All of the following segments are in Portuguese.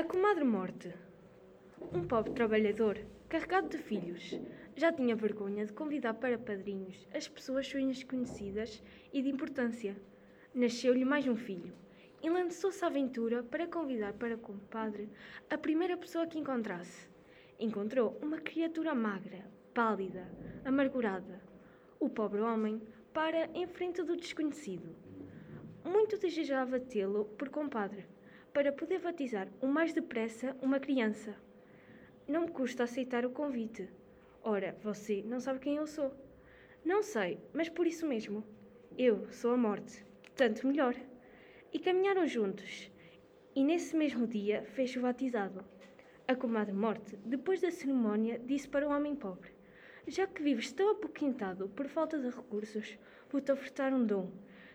A comadre morte. Um pobre trabalhador, carregado de filhos, já tinha vergonha de convidar para padrinhos as pessoas suas conhecidas e de importância. Nasceu-lhe mais um filho e lançou-se à aventura para convidar para compadre a primeira pessoa que encontrasse. Encontrou uma criatura magra, pálida, amargurada. O pobre homem para em frente do desconhecido. Muito desejava tê-lo por compadre, para poder batizar o mais depressa uma criança. Não me custa aceitar o convite. Ora, você não sabe quem eu sou. Não sei, mas por isso mesmo. Eu sou a morte. Tanto melhor. E caminharam juntos. E nesse mesmo dia fez o batizado. A comadre morte, depois da cerimónia, disse para o homem pobre: Já que vives tão apoquentado por falta de recursos, vou-te ofertar um dom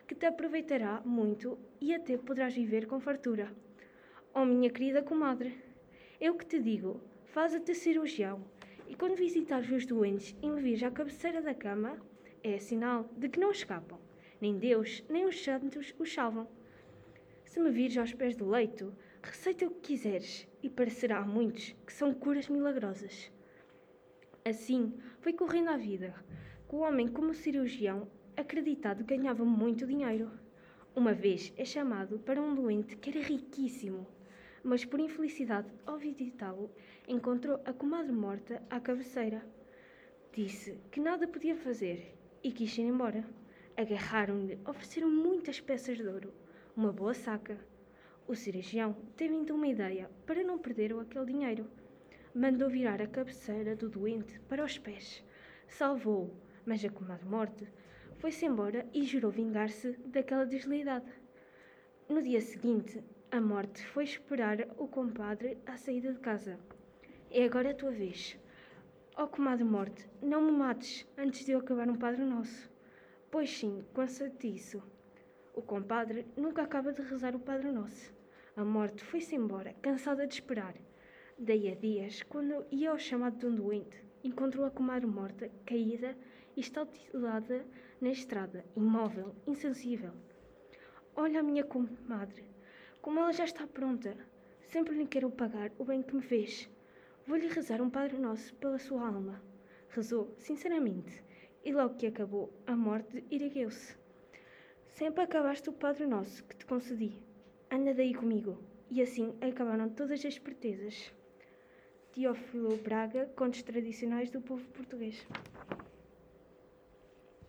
que te aproveitará muito e até poderás viver com fartura. Oh, minha querida comadre, eu que te digo, faz-te cirurgião, e quando visitares os doentes e me vires à cabeceira da cama, é sinal de que não escapam, nem Deus, nem os santos os salvam. Se me vires aos pés do leito, receita o que quiseres, e parecerá a muitos que são curas milagrosas. Assim foi correndo a vida, que o homem, como cirurgião, acreditado ganhava muito dinheiro. Uma vez é chamado para um doente que era riquíssimo, mas por infelicidade, ao visitá-lo, encontrou a comadre morta à cabeceira. Disse que nada podia fazer e quis ir embora. Agarraram-lhe, ofereceram muitas peças de ouro, uma boa saca. O cirurgião teve então uma ideia para não perder aquele dinheiro. Mandou virar a cabeceira do doente para os pés. Salvou-o, mas a comadre morte foi-se embora e jurou vingar-se daquela deslealdade. No dia seguinte, a morte foi esperar o compadre à saída de casa. É agora a tua vez. Oh, comadre morte, não me mates antes de eu acabar um Padre Nosso. Pois sim, consta-te isso. O compadre nunca acaba de rezar o Padre Nosso. A morte foi-se embora, cansada de esperar. Daí a dias, quando ia ao chamado de um doente, encontrou a comadre morta, caída e estaltilada na estrada, imóvel, insensível. Olha a minha comadre, como ela já está pronta. Sempre lhe quero pagar o bem que me fez. Vou-lhe rezar um Padre Nosso pela sua alma. Rezou, sinceramente, e logo que acabou, a morte ergueu-se. Sempre acabaste o Padre Nosso que te concedi. Anda daí comigo. E assim acabaram todas as espertezas. Teófilo Braga, Contos Tradicionais do Povo Português.